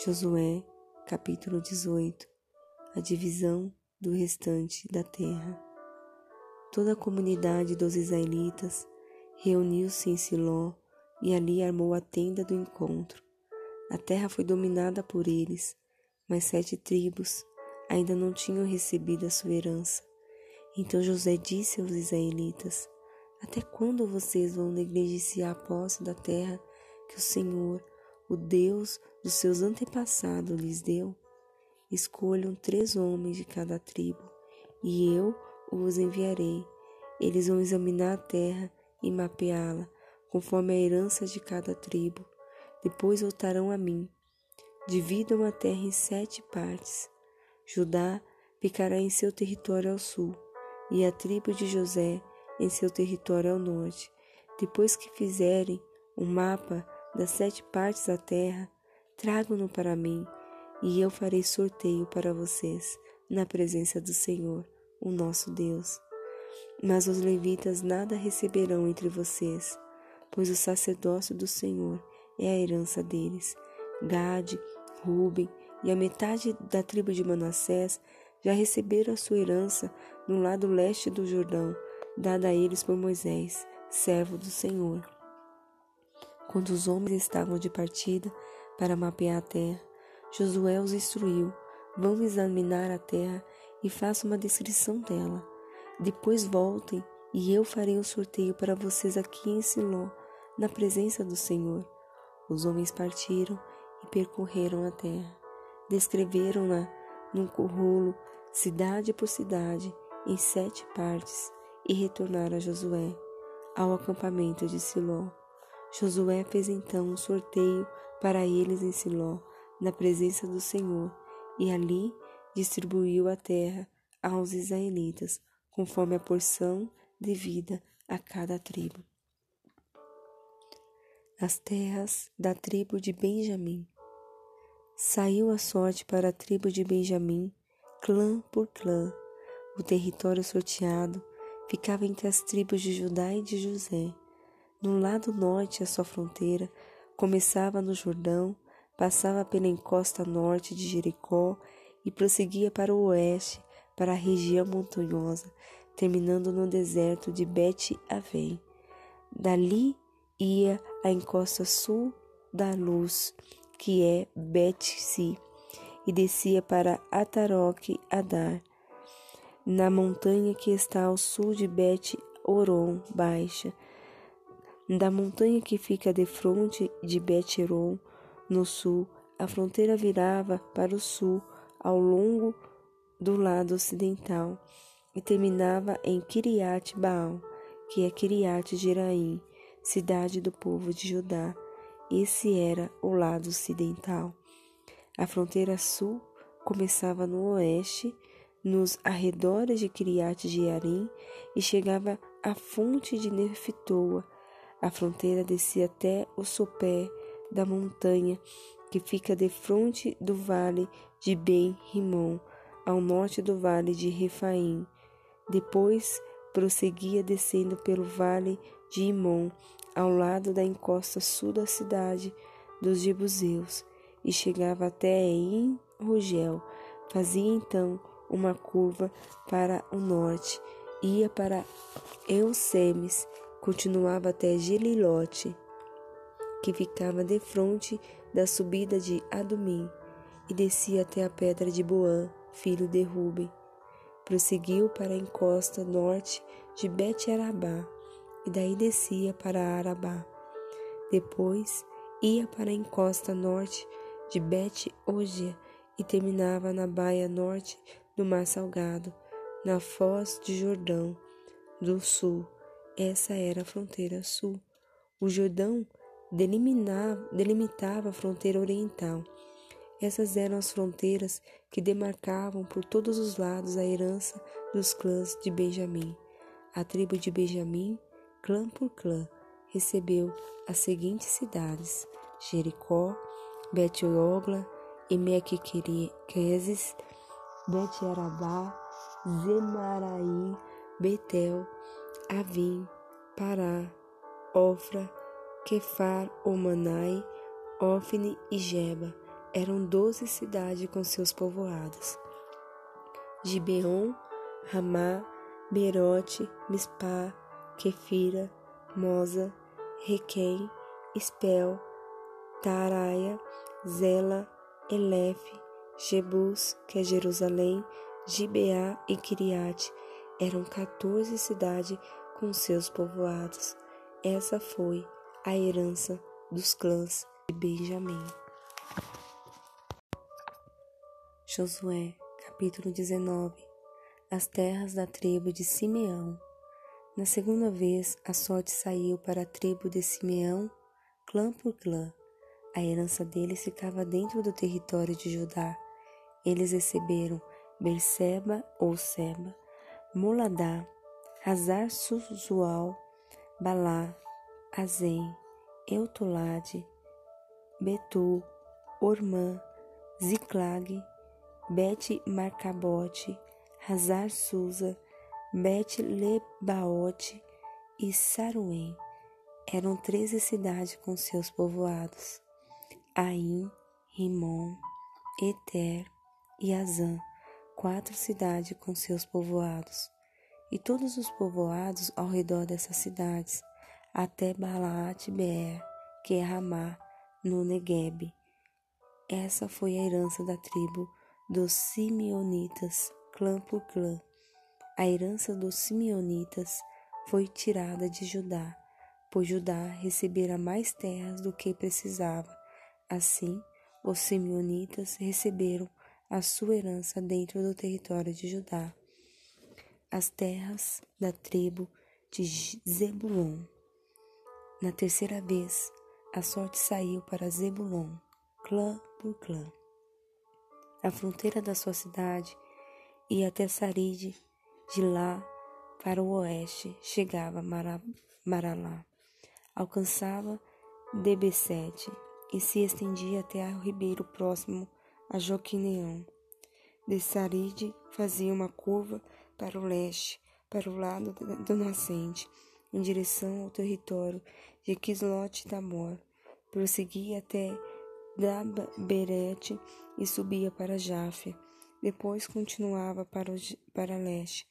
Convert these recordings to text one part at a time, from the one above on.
Josué, capítulo 18 A divisão do restante da terra. Toda a comunidade dos israelitas reuniu-se em Siló e ali armou a tenda do encontro. A terra foi dominada por eles, mas sete tribos ainda não tinham recebido a sua herança. Então José disse aos israelitas: Até quando vocês vão negligenciar a posse da terra que o Senhor, o Deus dos seus antepassados, lhes deu? Escolham três homens de cada tribo, e eu os enviarei. Eles vão examinar a terra e mapeá-la, conforme a herança de cada tribo. Depois voltarão a mim. Dividam a terra em sete partes. Judá ficará em seu território ao sul, e a tribo de José em seu território ao norte. Depois que fizerem um mapa das sete partes da terra, tragam-no para mim, e eu farei sorteio para vocês na presença do Senhor, o nosso Deus. Mas os levitas nada receberão entre vocês, pois o sacerdócio do Senhor é a herança deles. Gade, Ruben e a metade da tribo de Manassés já receberam a sua herança no lado leste do Jordão, dada a eles por Moisés, servo do Senhor. Quando os homens estavam de partida para mapear a terra, Josué os instruiu: Vão examinar a terra e façam uma descrição dela. Depois voltem e eu farei um sorteio para vocês aqui em Siló, na presença do Senhor. Os homens partiram e percorreram a terra. Descreveram-na num rolo, cidade por cidade, em sete partes, e retornaram a Josué, ao acampamento de Siló. Josué fez então um sorteio para eles em Siló, na presença do Senhor, e ali distribuiu a terra aos israelitas, conforme a porção devida a cada tribo. As terras da tribo de Benjamim. Saiu a sorte para a tribo de Benjamim, clã por clã. O território sorteado ficava entre as tribos de Judá e de José. No lado norte, a sua fronteira começava no Jordão, passava pela encosta norte de Jericó e prosseguia para o oeste, para a região montanhosa, terminando no deserto de Bet-Avém. Dali ia a encosta sul da luz, que é Bet-Si, e descia para Ataroque Adar, na montanha que está ao sul de Bet-Oron Baixa, da montanha que fica de frente de Bet-Eron, no sul, a fronteira virava para o sul ao longo do lado ocidental e terminava em Kiriat Baal, que é Kiriat Jeraim, cidade do povo de Judá. Esse era o lado ocidental. A fronteira sul começava no oeste, nos arredores de Kiriat Jearim e chegava à fonte de Nefitoa. A fronteira descia até o sopé da montanha que fica de frente do vale de Ben-Rimon, ao norte do vale de Refaim. Depois prosseguia descendo pelo vale de Imon, ao lado da encosta sul da cidade dos Jebuseus, e chegava até em Rogel. Fazia então uma curva para o norte, ia para Eusemes, continuava até Gelilote, que ficava de frente da subida de Adumim, e descia até a pedra de Boã, filho de Ruben. Prosseguiu para a encosta norte de Bet-Arabá, e daí descia para Arabá. Depois ia para a encosta norte de Bet-Ogia e terminava na baia norte do Mar Salgado, na foz de Jordão do sul. Essa era a fronteira sul. O Jordão delimitava a fronteira oriental. Essas eram as fronteiras que demarcavam por todos os lados a herança dos clãs de Benjamim. A tribo de Benjamim, clã por clã, recebeu as seguintes cidades: Jericó, Bet-Ogla, Emequiquezes, Bet-Arabá, Zemaraim, Betel, Avim, Pará, Ofra, Kefar, Omanai, Ofne e Jeba. eram doze cidades com seus povoados. Gibeon, Ramá, Berote, Mispá, Kefira, Moza, Requém, Espel, Taraia, Zela, Elefe, Jebus, que é Jerusalém, Gibeá e Kiriate, eram 14 cidades com seus povoados. Essa foi a herança dos clãs de Benjamim. Josué, capítulo 19 As terras da tribo de Simeão. Na segunda vez, a sorte saiu para a tribo de Simeão, clã por clã. A herança deles ficava dentro do território de Judá. Eles receberam Berseba ou Seba, Moladá, Hazar Suzual, Balá, Azem, Eutolade, Betu, Ormã, Ziclag, Bet Marcabote, Hazar Susa, Bet Lebaote e Saruém. Eram treze cidades com seus povoados. Aim, Rimon, Eter e Azã quatro cidades com seus povoados, e todos os povoados ao redor dessas cidades, até Balaat Beer, que é Ramá, no Negueb. Essa foi a herança da tribo dos Simeonitas, clã por clã. A herança dos Simeonitas foi tirada de Judá, pois Judá recebera mais terras do que precisava. Assim, os Simeonitas receberam a sua herança dentro do território de Judá, as terras da tribo de Zebulon. Na terceira vez, a sorte saiu para Zebulon, clã por clã. A fronteira da sua cidade ia até Saride, de lá para o oeste chegava Maralá, alcançava Debesete e se estendia até o ribeiro próximo a Joquineão. De Saride fazia uma curva para o leste, para o lado do nascente, em direção ao território de Quislot Tabor. Prosseguia até Daberete e subia para Jafé. Depois continuava para, o, para leste,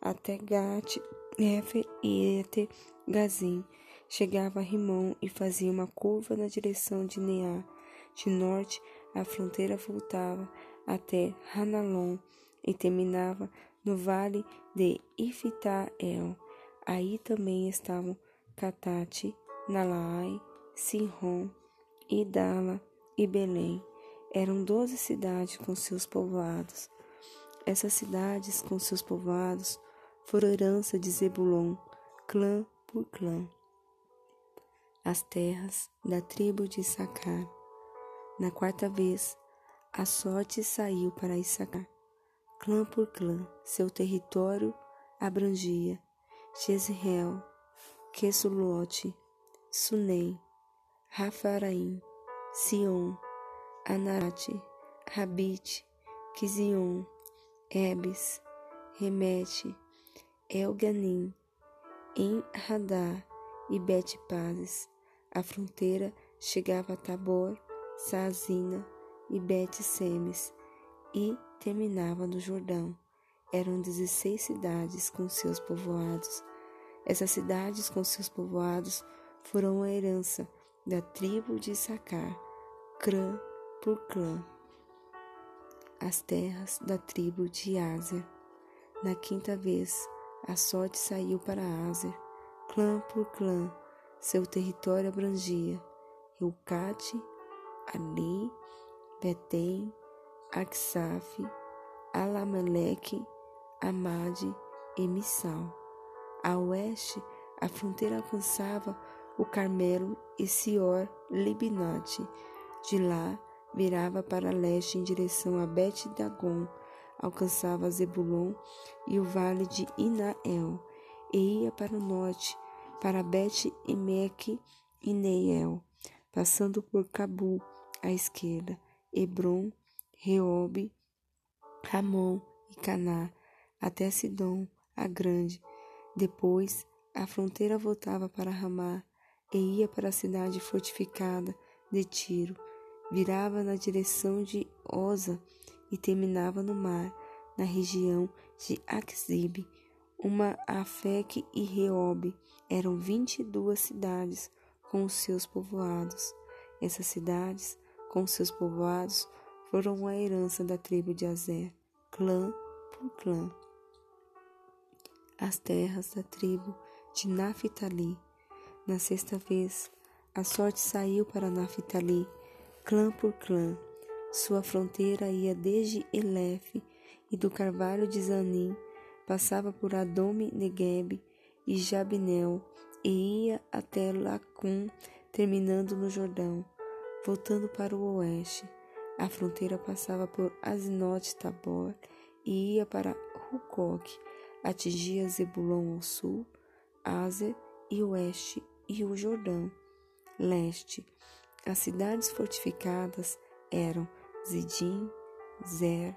até Gat, Efer e Ete Gazim. Chegava a Rimon e fazia uma curva na direção de Neá. De norte a fronteira voltava até Hanalon e terminava no vale de Ifitael. Aí também estavam Catate, Nalaai, Sinron, Idala e Belém. Eram doze cidades com seus povoados. Essas cidades com seus povoados foram herança de Zebulon, clã por clã. As terras da tribo de Issacar na quarta vez, a sorte saiu para Issacar. Clã por clã, seu território abrangia Jezreel, Quesulote, Sunem, Rafaraim, Sion, Anarate, Rabite, Kizion, Ebes, Remete, Elganim, em e Bet-Pazes. A fronteira chegava a Tabor Sazina e Bet-Semes, e terminava no Jordão. Eram dezesseis cidades com seus povoados. Essas cidades com seus povoados foram a herança da tribo de Issacar, clã por clã. As terras da tribo de Ásia. Na quinta vez, a sorte saiu para Ásia, clã por clã. Seu território abrangia Eucate Ali, Betem, Aksaf, Alamelec, Amade e Missal. A oeste, a fronteira alcançava o Carmelo e Sior Libinate. De lá, virava para leste em direção a Bet-Dagon, alcançava Zebulon e o vale de Inael, e ia para o norte, para Bet-Emeque e Neiel, passando por Cabu, à esquerda, Hebron, Reobe, Ramon e Caná, até Sidom, a grande. Depois, a fronteira voltava para Ramá e ia para a cidade fortificada de Tiro. virava na direção de Osa e terminava no mar, na região de Axib. Uma Afec e Reob eram vinte e duas cidades com os seus povoados. Essas cidades, com seus povoados, foram a herança da tribo de Azer, clã por clã. As terras da tribo de Naphtali. Na sexta vez, a sorte saiu para Naphtali, clã por clã. Sua fronteira ia desde Elef e do carvalho de Zanim, passava por Adome Negueb e Jabnel, e ia até Lacum, terminando no Jordão, voltando para o oeste. A fronteira passava por Azinote Tabor e ia para Rucoque, atingia Zebulon ao sul, Azer e oeste e o Jordão. Leste. As cidades fortificadas eram Zidim, Zer,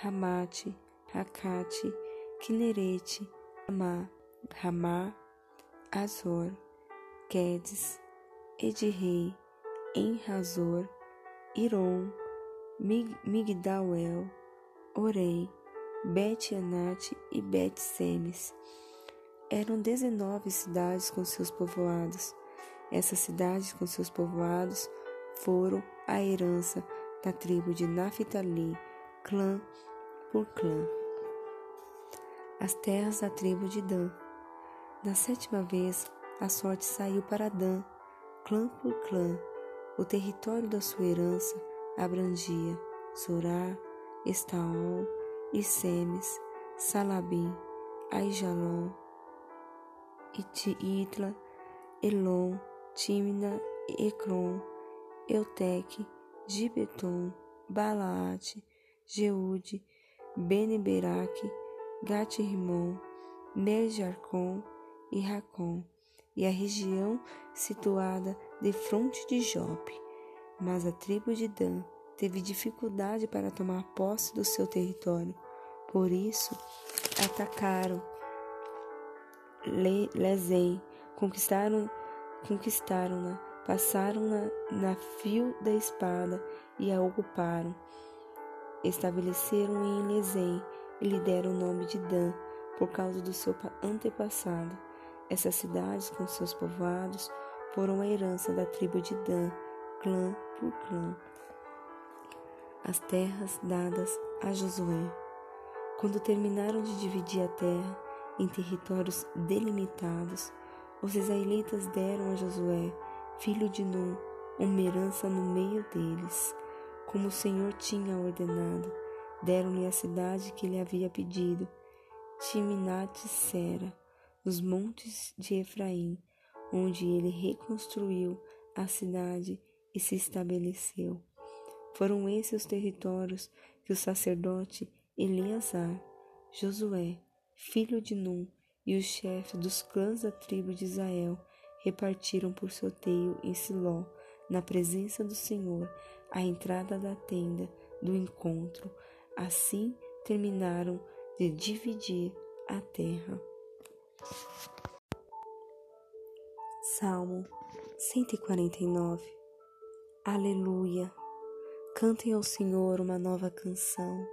Ramate, Rakate, Kinerete, Ramá, Ramá, Azor, Quedes, Edirrei, Enrazor, Iron, Mig Migdalel, Orei, Bet-Anate e Bet-Semes. Eram dezenove cidades com seus povoados. Essas cidades com seus povoados foram a herança da tribo de Naphtali, clã por clã. As terras da tribo de Dan. Na sétima vez, a sorte saiu para Dan, clã por clã. O território da sua herança abrangia Sorá, Estaol, Isemes, Salabim, Aijalon, Itla, Elon, Timna, Ecrom, Eutec, Gibeton, Balaate, Jeude, Beneberaque, Gat-Rimon, Nejarcon e Racon, e a região situada de fronte de Jope. Mas a tribo de Dan teve dificuldade para tomar posse do seu território. Por isso, atacaram Le conquistaram conquistaram-na, passaram-na na fio da espada e a ocuparam. Estabeleceram em Lezei e lhe deram o nome de Dan, por causa do seu antepassado. Essas cidades, com seus povoados, foram a herança da tribo de Dan, clã por clã. As terras dadas a Josué. Quando terminaram de dividir a terra em territórios delimitados, os israelitas deram a Josué, filho de Nun, uma herança no meio deles, como o Senhor tinha ordenado. Deram-lhe a cidade que ele havia pedido, Timnat-Sera, nos montes de Efraim, onde ele reconstruiu a cidade e se estabeleceu. Foram esses os territórios que o sacerdote Eleazar, Josué, filho de Num, e os chefes dos clãs da tribo de Israel repartiram por sorteio em Siló, na presença do Senhor, a entrada da tenda do encontro. Assim terminaram de dividir a terra. Salmo 149 Aleluia! Cantem ao Senhor uma nova canção.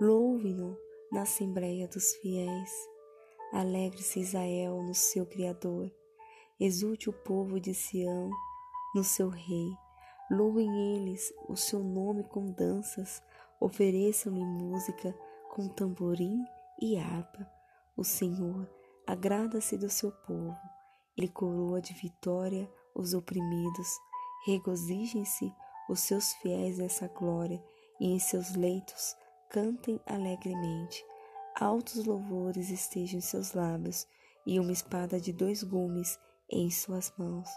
Louve-no na Assembleia dos Fiéis. Alegre-se Israel no seu Criador. Exulte o povo de Sião no seu Rei. Louvem eles o seu nome com danças. Ofereçam-lhe música com tamborim e harpa. O Senhor agrada-se do seu povo. Ele coroa de vitória os oprimidos. Regozijem-se os seus fiéis nessa glória e em seus leitos cantem alegremente. Altos louvores estejam em seus lábios e uma espada de dois gumes em suas mãos,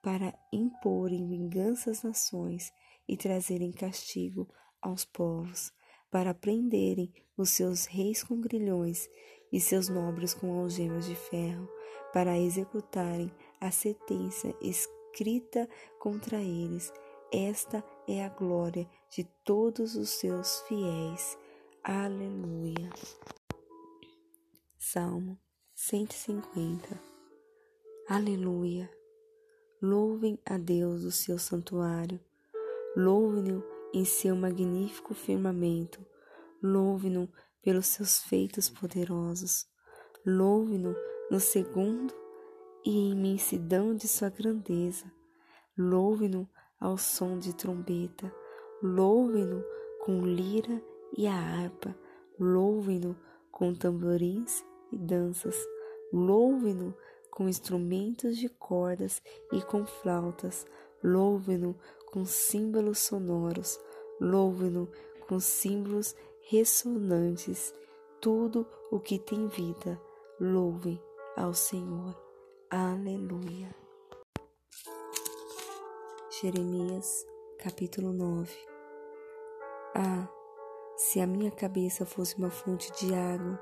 para imporem vingança às nações e trazerem castigo aos povos para prenderem os seus reis com grilhões e seus nobres com algemas de ferro, para executarem a sentença escrita contra eles. Esta é a glória de todos os seus fiéis. Aleluia. Salmo 150 Aleluia. Louvem a Deus o seu santuário. louve-no em seu magnífico firmamento, louve-no pelos seus feitos poderosos, louve-no no segundo e imensidão de sua grandeza, louve-no ao som de trombeta, louve-no com lira e a harpa, louve-no com tamborins e danças, louve-no com instrumentos de cordas e com flautas, louve-no com símbolos sonoros, louve-no com símbolos ressonantes, tudo o que tem vida, louve ao Senhor. Aleluia. Jeremias, capítulo 9 Ah, se a minha cabeça fosse uma fonte de água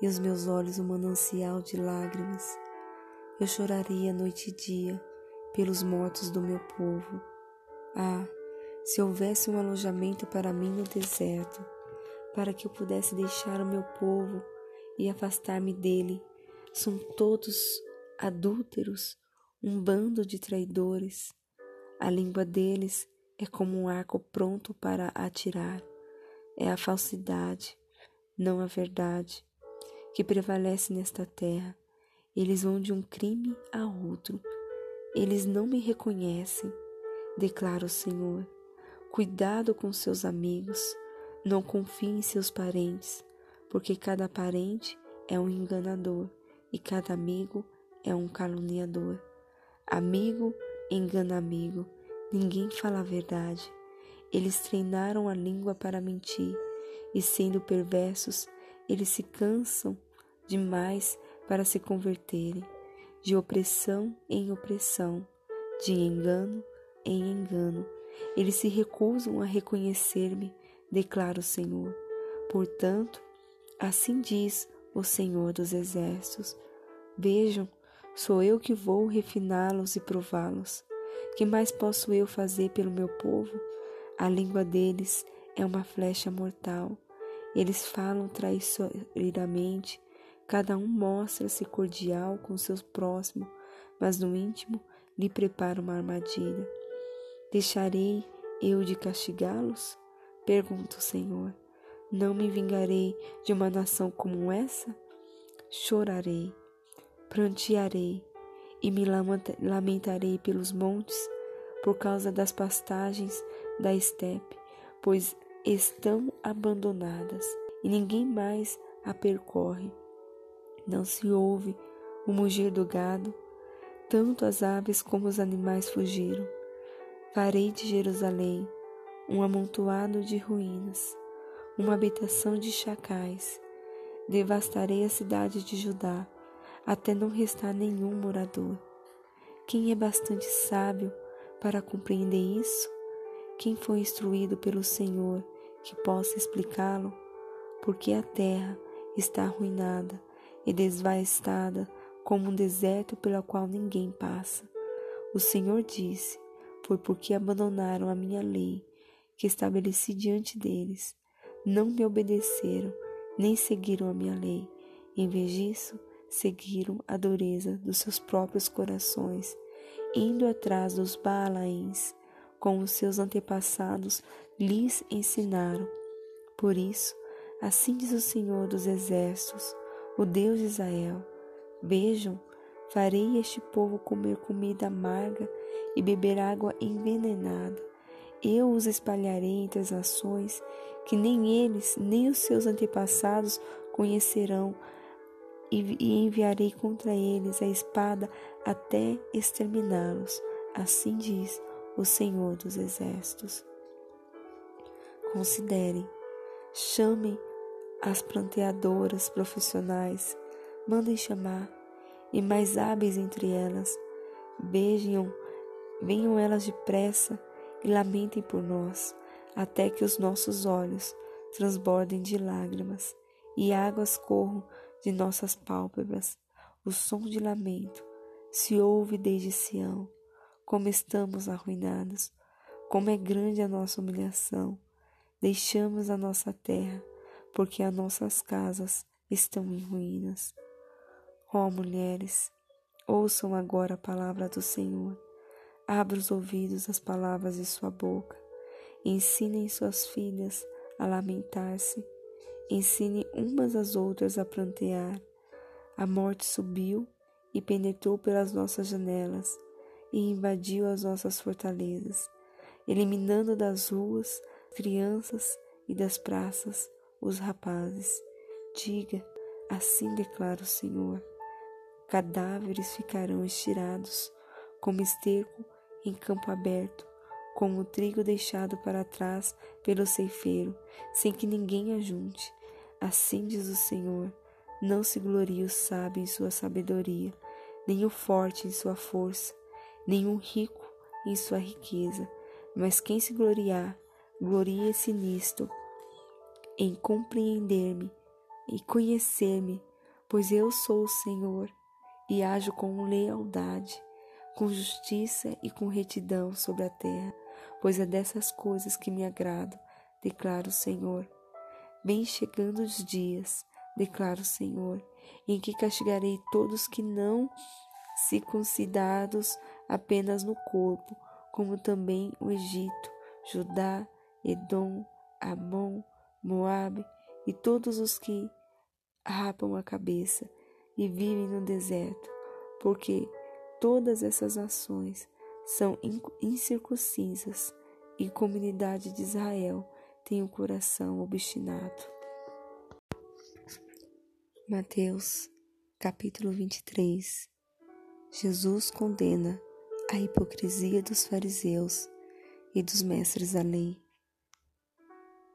e os meus olhos um manancial de lágrimas, eu choraria noite e dia pelos mortos do meu povo. Ah, se houvesse um alojamento para mim no deserto, para que eu pudesse deixar o meu povo e afastar-me dele. São todos adúlteros, um bando de traidores. A língua deles é como um arco pronto para atirar. É a falsidade, não a verdade, que prevalece nesta terra. Eles vão de um crime a outro. Eles não me reconhecem, declara o Senhor. Cuidado com seus amigos, não confie em seus parentes, porque cada parente é um enganador e cada amigo é um caluniador. Amigo engana amigo, ninguém fala a verdade. Eles treinaram a língua para mentir, e sendo perversos, eles se cansam demais para se converterem, de opressão em opressão, de engano em engano. Eles se recusam a reconhecer-me, declara o Senhor. Portanto, assim diz o Senhor dos Exércitos: Vejam, sou eu que vou refiná-los e prová-los. Que mais posso eu fazer pelo meu povo? A língua deles é uma flecha mortal. Eles falam traiçoeiramente, cada um mostra-se cordial com seu próximo, mas no íntimo lhe prepara uma armadilha. Deixarei eu de castigá-los? Pergunta o Senhor. Não me vingarei de uma nação como essa? Chorarei, prantearei e me lamentarei pelos montes por causa das pastagens da estepe, pois estão abandonadas e ninguém mais a percorre. Não se ouve o mugir do gado, tanto as aves como os animais fugiram. Farei de Jerusalém um amontoado de ruínas, uma habitação de chacais. Devastarei a cidade de Judá, até não restar nenhum morador. Quem é bastante sábio para compreender isso? Quem foi instruído pelo Senhor que possa explicá-lo? Porque a terra está arruinada e desvastada como um deserto pelo qual ninguém passa. O Senhor disse: Foi porque abandonaram a minha lei que estabeleci diante deles. Não me obedeceram, nem seguiram a minha lei. Em vez disso, seguiram a dureza dos seus próprios corações, indo atrás dos Baalaíns, como seus antepassados lhes ensinaram. Por isso, assim diz o Senhor dos Exércitos, o Deus de Israel: Vejam, farei este povo comer comida amarga e beber água envenenada eu os espalharei entre as nações, que nem eles, nem os seus antepassados conhecerão, e enviarei contra eles a espada até exterminá-los. Assim diz o Senhor dos Exércitos. Considerem, chamem as planteadoras profissionais, mandem chamar, e mais hábeis entre elas, beijam, venham elas depressa e lamentem por nós, até que os nossos olhos transbordem de lágrimas e águas corram de nossas pálpebras. O som de lamento se ouve desde Sião. Como estamos arruinados, como é grande a nossa humilhação. Deixamos a nossa terra, porque as nossas casas estão em ruínas. Ó oh, mulheres, ouçam agora a palavra do Senhor. Abra os ouvidos às palavras de sua boca. Ensinem suas filhas a lamentar-se. Ensine umas às outras a plantear. A morte subiu e penetrou pelas nossas janelas e invadiu as nossas fortalezas, eliminando das ruas crianças e das praças os rapazes. Diga, assim declara o Senhor: cadáveres ficarão estirados, como esterco em campo aberto, como o trigo deixado para trás pelo ceifeiro, sem que ninguém ajunte. Assim diz o Senhor: não se glorie o sábio em sua sabedoria, nem o forte em sua força, nem o rico em sua riqueza, mas quem se gloriar, glorie-se nisto, em compreender-me e conhecer-me, pois eu sou o Senhor e ajo com lealdade, com justiça e com retidão sobre a terra, pois é dessas coisas que me agrado, declara o Senhor. Bem chegando os dias, declara o Senhor, em que castigarei todos que não circuncidados apenas no corpo, como também o Egito, Judá, Edom, Amon, Moabe e todos os que rapam a cabeça e vivem no deserto, porque todas essas nações são incircuncisas e a comunidade de Israel tem o um coração obstinado. Mateus, capítulo 23 Jesus condena a hipocrisia dos fariseus e dos mestres da lei.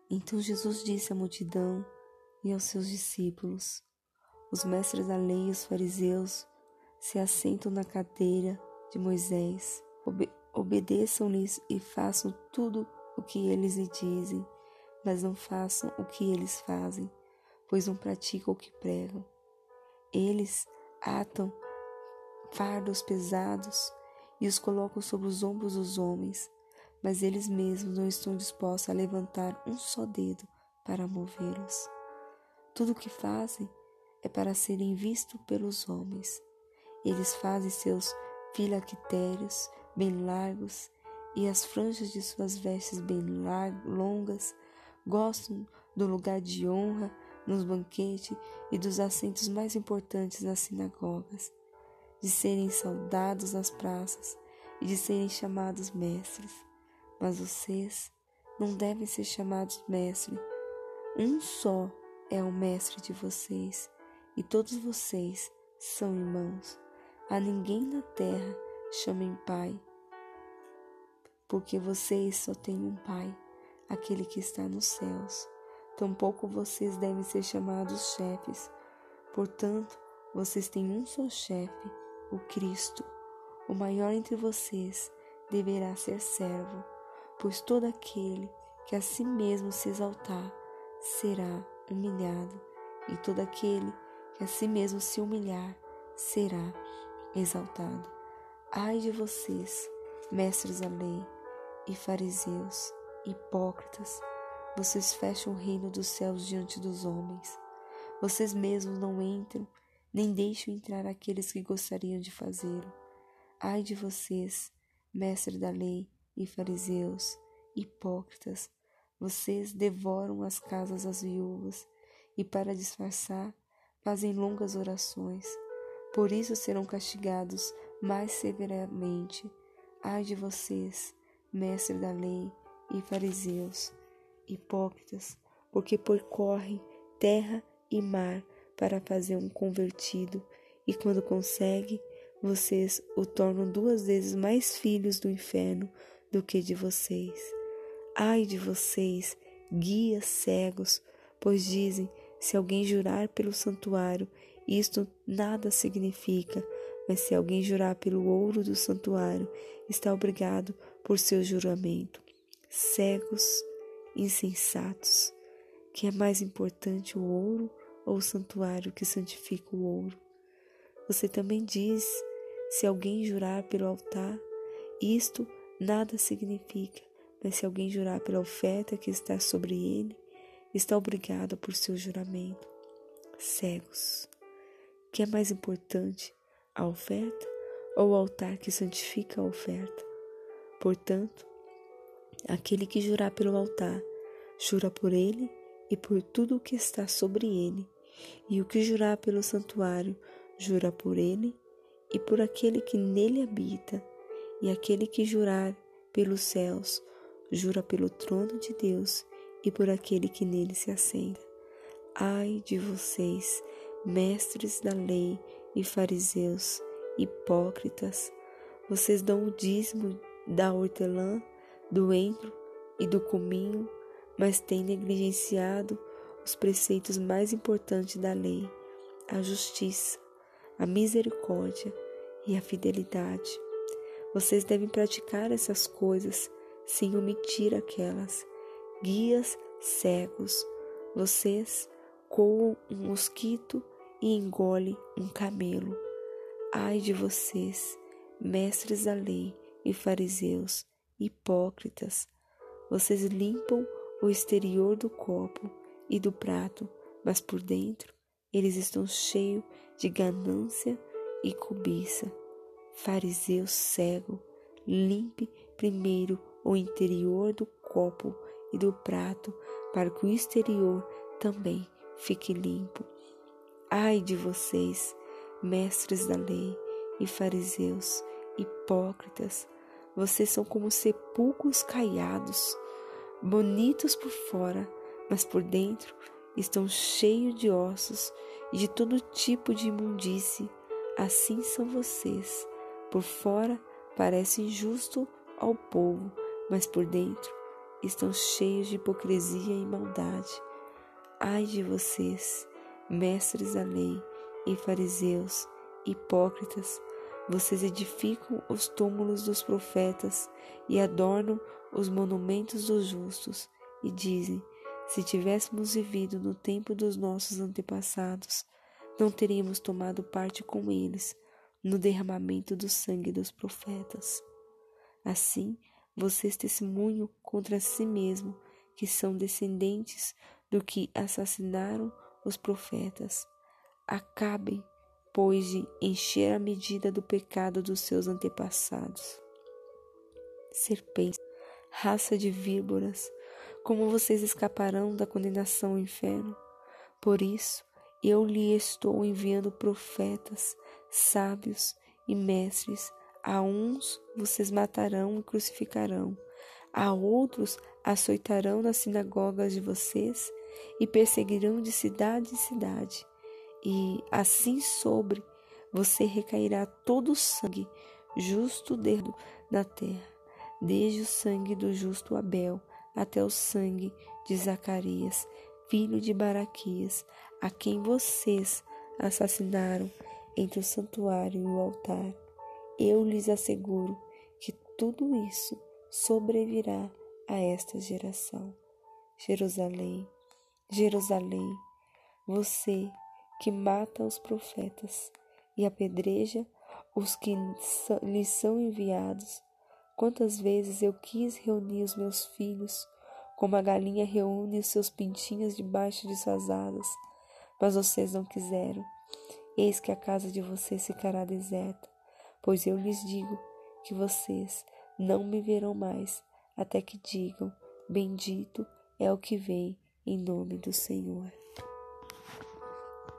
Então Jesus disse à multidão e aos seus discípulos: Os mestres da lei e os fariseus se assentam na cadeira de Moisés. Obe Obedeçam-lhes e façam tudo o que eles lhe dizem, mas não façam o que eles fazem pois não praticam o que pregam. Eles atam fardos pesados e os colocam sobre os ombros dos homens, mas eles mesmos não estão dispostos a levantar um só dedo para movê-los. Tudo o que fazem é para serem vistos pelos homens. Eles fazem seus filactérios bem largos e as franjas de suas vestes bem longas, gostam do lugar de honra nos banquetes e dos assentos mais importantes nas sinagogas, de serem saudados nas praças e de serem chamados mestres. Mas vocês não devem ser chamados mestre. Um só é o mestre de vocês, e todos vocês são irmãos. A ninguém na terra chamem pai, porque vocês só têm um pai, aquele que está nos céus. Tampouco vocês devem ser chamados chefes. Portanto, vocês têm um só chefe, o Cristo. O maior entre vocês deverá ser servo, pois todo aquele que a si mesmo se exaltar será humilhado, e todo aquele que a si mesmo se humilhar será exaltado. Ai de vocês, mestres da lei e fariseus, hipócritas, vocês fecham o reino dos céus diante dos homens. Vocês mesmos não entram, nem deixam entrar aqueles que gostariam de fazê-lo. Ai de vocês, mestre da lei e fariseus, hipócritas, vocês devoram as casas das viúvas e, para disfarçar, fazem longas orações. Por isso serão castigados mais severamente. Ai de vocês, mestre da lei e fariseus, hipócritas, porque percorrem terra e mar para fazer um convertido, e quando consegue, vocês o tornam duas vezes mais filhos do inferno do que de vocês. Ai de vocês, guias cegos, pois dizem: se alguém jurar pelo santuário, isto nada significa, mas se alguém jurar pelo ouro do santuário, está obrigado por seu juramento. Cegos insensatos, que é mais importante o ouro ou o santuário que santifica o ouro. Você também diz: se alguém jurar pelo altar, isto nada significa, mas se alguém jurar pela oferta que está sobre ele, está obrigado por seu juramento. Cegos. Que é mais importante, a oferta ou o altar que santifica a oferta? Portanto, Aquele que jurar pelo altar, jura por ele e por tudo o que está sobre ele. E o que jurar pelo santuário, jura por ele e por aquele que nele habita. E aquele que jurar pelos céus, jura pelo trono de Deus e por aquele que nele se assenta. Ai de vocês, mestres da lei e fariseus, hipócritas, vocês dão o dízimo da hortelã, do endro e do cominho, mas têm negligenciado os preceitos mais importantes da lei, a justiça, a misericórdia e a fidelidade. Vocês devem praticar essas coisas sem omitir aquelas. Guias cegos, vocês coam um mosquito e engole um camelo. Ai de vocês, mestres da lei e fariseus, hipócritas, vocês limpam o exterior do copo e do prato, mas por dentro eles estão cheios de ganância e cobiça. Fariseu cego, limpe primeiro o interior do copo e do prato, para que o exterior também fique limpo. Ai de vocês, mestres da lei e fariseus, hipócritas, vocês são como sepulcros caiados, bonitos por fora, mas por dentro estão cheios de ossos e de todo tipo de imundície. Assim são vocês. Por fora parecem justo ao povo, mas por dentro estão cheios de hipocrisia e maldade. Ai de vocês, mestres da lei e fariseus, hipócritas, vocês edificam os túmulos dos profetas e adornam os monumentos dos justos, e dizem: se tivéssemos vivido no tempo dos nossos antepassados, não teríamos tomado parte com eles no derramamento do sangue dos profetas. Assim, vocês testemunham contra si mesmo que são descendentes do que assassinaram os profetas. Acabem, pois, de encher a medida do pecado dos seus antepassados. Serpentes, raça de víboras, como vocês escaparão da condenação ao inferno? Por isso, eu lhe estou enviando profetas, sábios e mestres. A uns vocês matarão e crucificarão, a outros açoitarão nas sinagogas de vocês e perseguirão de cidade em cidade. E assim sobre você recairá todo o sangue justo dedo da terra, desde o sangue do justo Abel até o sangue de Zacarias, filho de Baraquias, a quem vocês assassinaram entre o santuário e o altar. Eu lhes asseguro que tudo isso sobrevirá a esta geração. Jerusalém, Jerusalém, você que mata os profetas e apedreja os que lhes são enviados, Quantas vezes eu quis reunir os meus filhos, como a galinha reúne os seus pintinhos debaixo de suas asas, mas vocês não quiseram. Eis que a casa de vocês ficará deserta, pois eu lhes digo que vocês não me verão mais, até que digam: Bendito é o que vem em nome do Senhor.